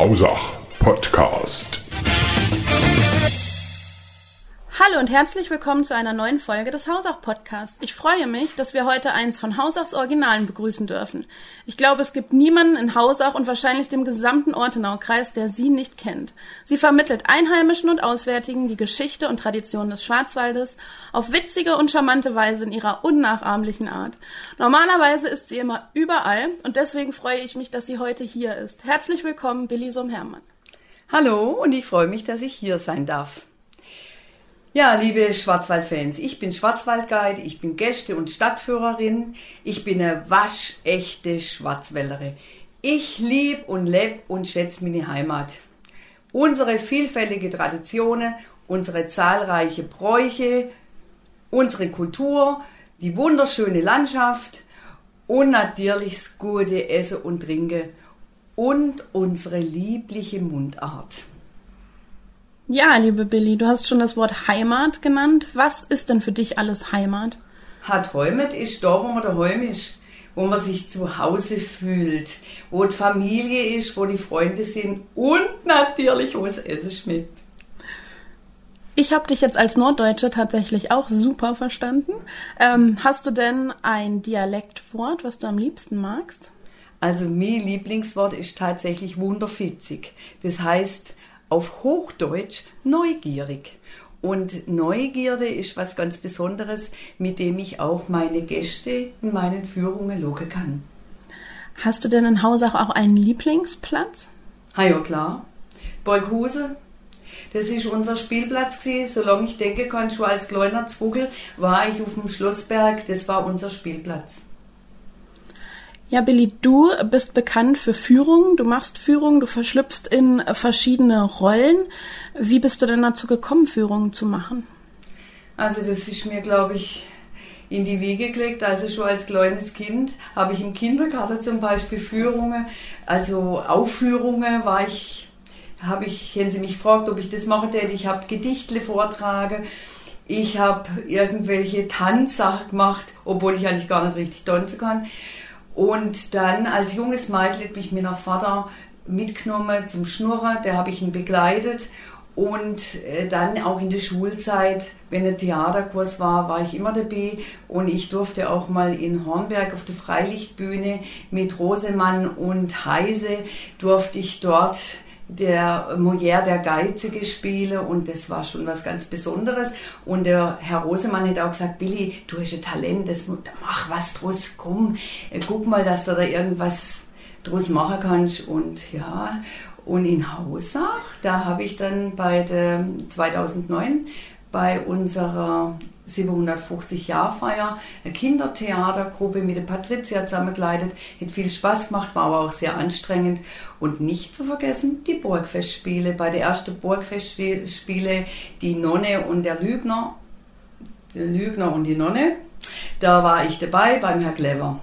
Hausach Podcast. Hallo und herzlich willkommen zu einer neuen Folge des Hausach Podcasts. Ich freue mich, dass wir heute eins von Hausachs Originalen begrüßen dürfen. Ich glaube, es gibt niemanden in Hausach und wahrscheinlich dem gesamten Ortenau-Kreis, der sie nicht kennt. Sie vermittelt Einheimischen und Auswärtigen die Geschichte und Tradition des Schwarzwaldes auf witzige und charmante Weise in ihrer unnachahmlichen Art. Normalerweise ist sie immer überall und deswegen freue ich mich, dass sie heute hier ist. Herzlich willkommen, Billy Sum-Hermann. Hallo und ich freue mich, dass ich hier sein darf. Ja, liebe Schwarzwaldfans, ich bin Schwarzwaldguide, ich bin Gäste- und Stadtführerin, ich bin eine waschechte Schwarzwälderin. Ich lieb und leb und schätze meine Heimat. Unsere vielfältige Traditionen, unsere zahlreiche Bräuche, unsere Kultur, die wunderschöne Landschaft und natürlich das gute Essen und Trinken und unsere liebliche Mundart. Ja, liebe Billy, du hast schon das Wort Heimat genannt. Was ist denn für dich alles Heimat? Hat Heimat ist da, wo man daheim ist, wo man sich zu Hause fühlt, wo die Familie ist, wo die Freunde sind und natürlich, wo das Essen schmeckt. Ich habe dich jetzt als Norddeutsche tatsächlich auch super verstanden. Ähm, hast du denn ein Dialektwort, was du am liebsten magst? Also mein Lieblingswort ist tatsächlich wunderfitzig. Das heißt auf Hochdeutsch neugierig. Und Neugierde ist was ganz Besonderes, mit dem ich auch meine Gäste in meinen Führungen locken kann. Hast du denn in Hausach auch einen Lieblingsplatz? Ha ja, klar. Borghuse. Das ist unser Spielplatz gewesen. Solange ich denken kann, schon als kleiner Zwuckel war ich auf dem Schlossberg. Das war unser Spielplatz. Ja, Billy, du bist bekannt für Führungen. Du machst Führungen, du verschlüpfst in verschiedene Rollen. Wie bist du denn dazu gekommen, Führungen zu machen? Also das ist mir, glaube ich, in die Wiege gelegt. Also schon als kleines Kind habe ich im Kindergarten zum Beispiel Führungen, also Aufführungen war ich, habe ich, wenn Sie mich gefragt, ob ich das machen täte, ich habe Gedichtle vortragen. Ich habe irgendwelche Tanzsachen gemacht, obwohl ich eigentlich gar nicht richtig tanzen kann. Und dann als junges Mädchen hat mich mein Vater mitgenommen zum Schnurren, der habe ich ihn begleitet. Und äh, dann auch in der Schulzeit, wenn ein Theaterkurs war, war ich immer dabei. Und ich durfte auch mal in Hornberg auf der Freilichtbühne mit Rosemann und Heise, durfte ich dort der Molière der Geizige spiele und das war schon was ganz Besonderes. Und der Herr Rosemann hat auch gesagt, Billy, du hast ein Talent, das, mach was draus, komm, äh, guck mal, dass du da irgendwas draus machen kannst. Und ja, und in Hausach, da habe ich dann bei der 2009 bei unserer 750-Jahr-Feier eine Kindertheatergruppe mit der Patricia zusammengekleidet. Hat viel Spaß gemacht, war aber auch sehr anstrengend. Und nicht zu vergessen die Burgfestspiele. Bei der ersten Burgfestspiele die Nonne und der Lügner, der Lügner und die Nonne, da war ich dabei beim Herr Clever.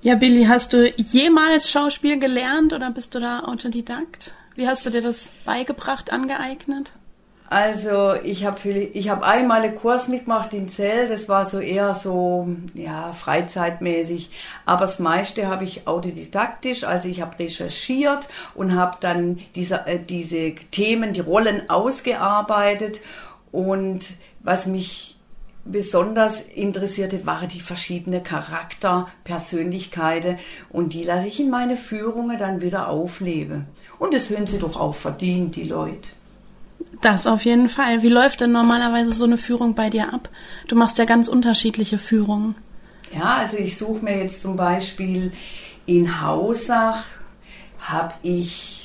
Ja, Billy, hast du jemals Schauspiel gelernt oder bist du da Autodidakt? Wie hast du dir das beigebracht, angeeignet? Also ich habe ich hab einmal einen Kurs mitgemacht in Zell, das war so eher so ja freizeitmäßig, aber das meiste habe ich autodidaktisch, also ich habe recherchiert und habe dann diese äh, diese Themen, die Rollen ausgearbeitet und was mich besonders interessierte, waren die verschiedenen Charakter, Persönlichkeiten und die lasse ich in meine Führungen dann wieder aufleben. Und das hören sie doch auch verdient, die Leute. Das auf jeden Fall. Wie läuft denn normalerweise so eine Führung bei dir ab? Du machst ja ganz unterschiedliche Führungen. Ja, also ich suche mir jetzt zum Beispiel in Hausach, habe ich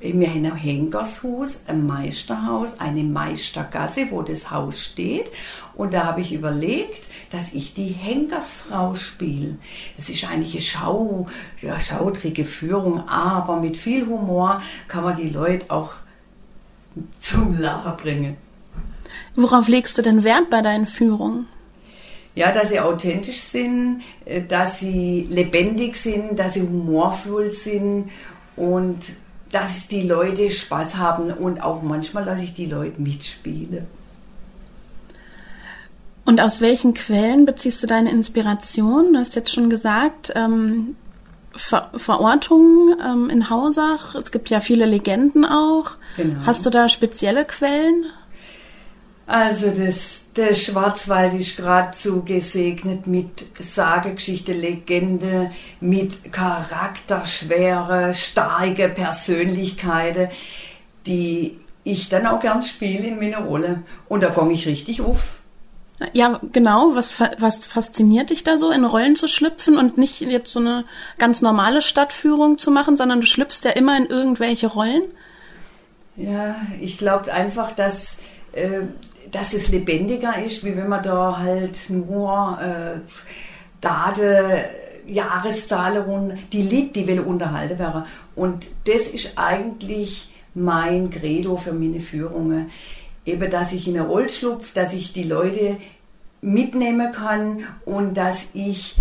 wir haben ein Henkershaus, ein Meisterhaus, eine Meistergasse, wo das Haus steht. Und da habe ich überlegt, dass ich die Henkersfrau spiele. Das ist eigentlich eine Schau, ja, schautrige Führung, aber mit viel Humor kann man die Leute auch zum Lachen bringen. Worauf legst du denn Wert bei deinen Führungen? Ja, dass sie authentisch sind, äh, dass sie lebendig sind, dass sie humorvoll sind und dass die Leute Spaß haben und auch manchmal, dass ich die Leute mitspiele. Und aus welchen Quellen beziehst du deine Inspiration? Du hast jetzt schon gesagt, ähm, Ver Verortungen ähm, in Hausach. Es gibt ja viele Legenden auch. Genau. Hast du da spezielle Quellen? Also das, der Schwarzwald ist geradezu gesegnet mit Sagegeschichte, Legende, mit charakterschwere, starke Persönlichkeiten, die ich dann auch gern spiele in meiner Rolle. Und da komme ich richtig auf. Ja, genau. Was, was fasziniert dich da so, in Rollen zu schlüpfen und nicht jetzt so eine ganz normale Stadtführung zu machen, sondern du schlüpfst ja immer in irgendwelche Rollen? Ja, ich glaube einfach, dass, äh, dass es lebendiger ist, wie wenn man da halt nur äh, Date, Jahreszahlen rund, die Lied, die will unterhalten wäre. Und das ist eigentlich mein Credo für meine Führungen eben, dass ich in eine Rolle schlupfe, dass ich die Leute mitnehmen kann und dass ich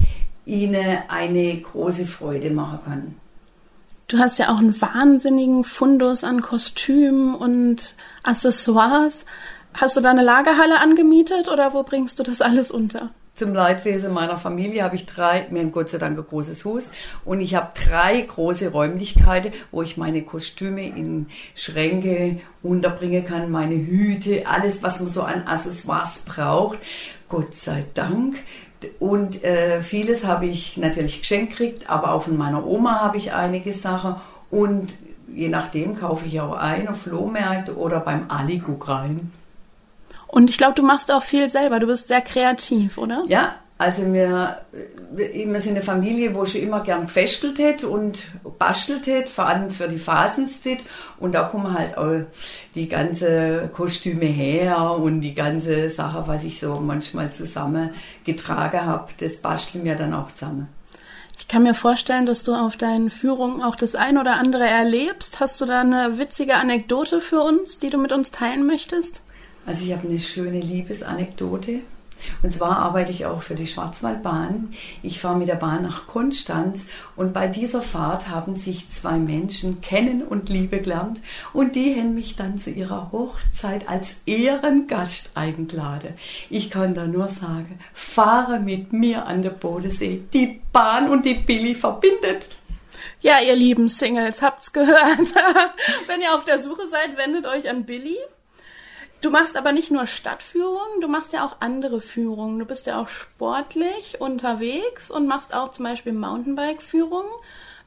ihnen eine große Freude machen kann. Du hast ja auch einen wahnsinnigen Fundus an Kostümen und Accessoires. Hast du da eine Lagerhalle angemietet oder wo bringst du das alles unter? Zum Leidwesen meiner Familie habe ich drei, mir ein Gott sei Dank ein großes Haus und ich habe drei große Räumlichkeiten, wo ich meine Kostüme in Schränke unterbringen kann, meine Hüte, alles, was man so an Accessoires braucht. Gott sei Dank. Und äh, vieles habe ich natürlich geschenkt gekriegt, aber auch von meiner Oma habe ich einige Sachen und je nachdem kaufe ich auch ein auf Flohmärkte oder beim Aliguck rein. Und ich glaube, du machst auch viel selber. Du bist sehr kreativ, oder? Ja, also wir, wir sind eine Familie, wo schon immer gern gefestelt hat und bastelt hat, vor allem für die Phasenszeit. Und da kommen halt auch die ganze Kostüme her und die ganze Sache, was ich so manchmal zusammengetragen habe, das basteln wir dann auch zusammen. Ich kann mir vorstellen, dass du auf deinen Führungen auch das ein oder andere erlebst. Hast du da eine witzige Anekdote für uns, die du mit uns teilen möchtest? Also ich habe eine schöne Liebesanekdote. Und zwar arbeite ich auch für die Schwarzwaldbahn. Ich fahre mit der Bahn nach Konstanz und bei dieser Fahrt haben sich zwei Menschen kennen und liebe gelernt und die haben mich dann zu ihrer Hochzeit als Ehrengast eingeladen. Ich kann da nur sagen, fahre mit mir an der Bodensee. Die Bahn und die Billy verbindet. Ja, ihr lieben Singles, habt's gehört. Wenn ihr auf der Suche seid, wendet euch an Billy. Du machst aber nicht nur Stadtführungen, du machst ja auch andere Führungen. Du bist ja auch sportlich unterwegs und machst auch zum Beispiel Mountainbike-Führungen.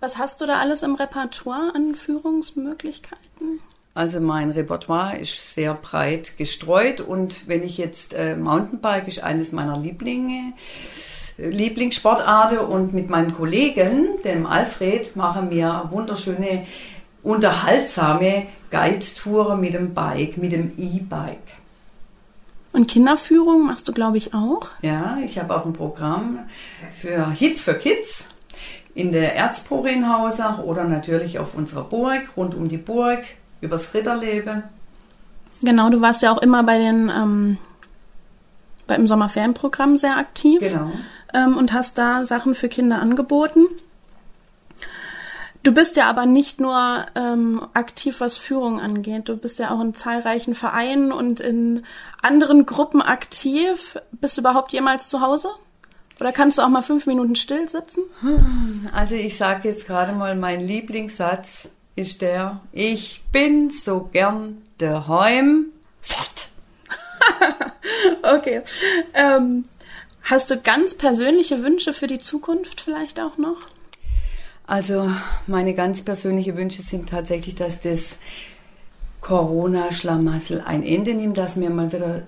Was hast du da alles im Repertoire an Führungsmöglichkeiten? Also mein Repertoire ist sehr breit gestreut und wenn ich jetzt äh, Mountainbike ist eines meiner Lieblinge, äh, Lieblingssportarten und mit meinem Kollegen, dem Alfred, machen wir wunderschöne unterhaltsame Guide-Touren mit dem Bike, mit dem E-Bike. Und Kinderführung machst du, glaube ich, auch? Ja, ich habe auch ein Programm für Hits für Kids in der Erzpore in Hausach oder natürlich auf unserer Burg, rund um die Burg, übers Ritterleben. Genau, du warst ja auch immer bei den ähm, beim Sommerferienprogramm sehr aktiv Genau. ähm, und hast da Sachen für Kinder angeboten. Du bist ja aber nicht nur ähm, aktiv, was Führung angeht. Du bist ja auch in zahlreichen Vereinen und in anderen Gruppen aktiv. Bist du überhaupt jemals zu Hause? Oder kannst du auch mal fünf Minuten still sitzen? Also ich sage jetzt gerade mal, mein Lieblingssatz ist der, ich bin so gern daheim. Fort. Okay. Ähm, hast du ganz persönliche Wünsche für die Zukunft vielleicht auch noch? Also meine ganz persönlichen Wünsche sind tatsächlich, dass das Corona-Schlamassel ein Ende nimmt, dass wir mal wieder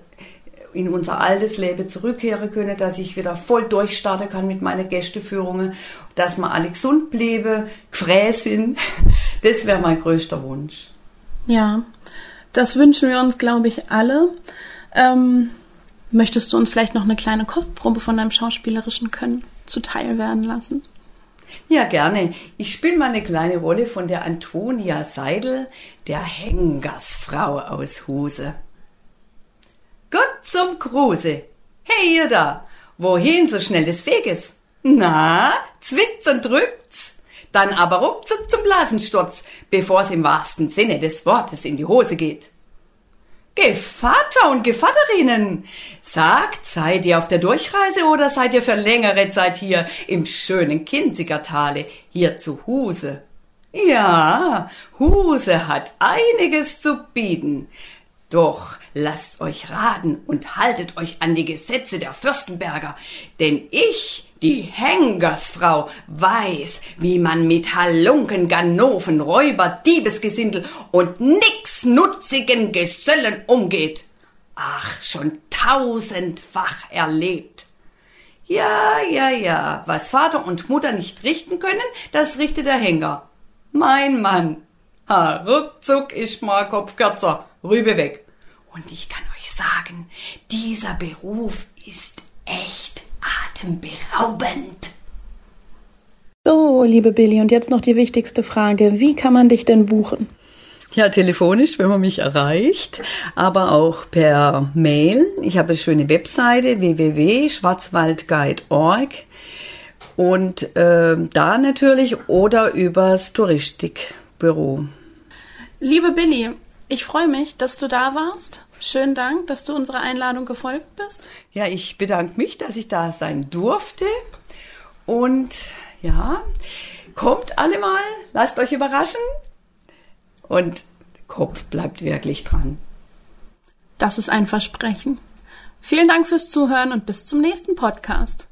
in unser altes Leben zurückkehren können, dass ich wieder voll durchstarten kann mit meinen Gästeführungen, dass wir alle gesund bleiben, gefräß sind. Das wäre mein größter Wunsch. Ja, das wünschen wir uns, glaube ich, alle. Ähm, möchtest du uns vielleicht noch eine kleine Kostprobe von deinem schauspielerischen Können zuteil werden lassen? Ja, gerne. Ich spiele mal eine kleine Rolle von der Antonia Seidel, der Hengersfrau aus Huse. Gott zum Kruse. Hey, ihr da! Wohin so schnell des Weges? Na, zwickt's und drückt's? dann aber ruckzuck zum Blasensturz, bevor es im wahrsten Sinne des Wortes in die Hose geht. Gevatter und Gevatterinnen, sagt, seid ihr auf der Durchreise oder seid ihr für längere Zeit hier im schönen Kinzigertale, hier zu Huse? Ja, Huse hat einiges zu bieten. Doch lasst euch raten und haltet euch an die Gesetze der Fürstenberger, denn ich, die Hengersfrau, weiß, wie man mit Halunken, Ganoven, Räuber, Diebesgesindel und nixnutzigen Gesellen umgeht. Ach, schon tausendfach erlebt. Ja, ja, ja, was Vater und Mutter nicht richten können, das richtet der Henker. Mein Mann. Ha, ruckzuck ist mal Kopf kürzer. Rübe weg. Und ich kann euch sagen, dieser Beruf ist echt atemberaubend. So, liebe Billy, und jetzt noch die wichtigste Frage. Wie kann man dich denn buchen? Ja, telefonisch, wenn man mich erreicht, aber auch per Mail. Ich habe eine schöne Webseite www.schwarzwaldguide.org und äh, da natürlich oder übers Touristikbüro. Liebe Billy, ich freue mich, dass du da warst. Schönen Dank, dass du unserer Einladung gefolgt bist. Ja, ich bedanke mich, dass ich da sein durfte. Und ja, kommt alle mal, lasst euch überraschen. Und Kopf bleibt wirklich dran. Das ist ein Versprechen. Vielen Dank fürs Zuhören und bis zum nächsten Podcast.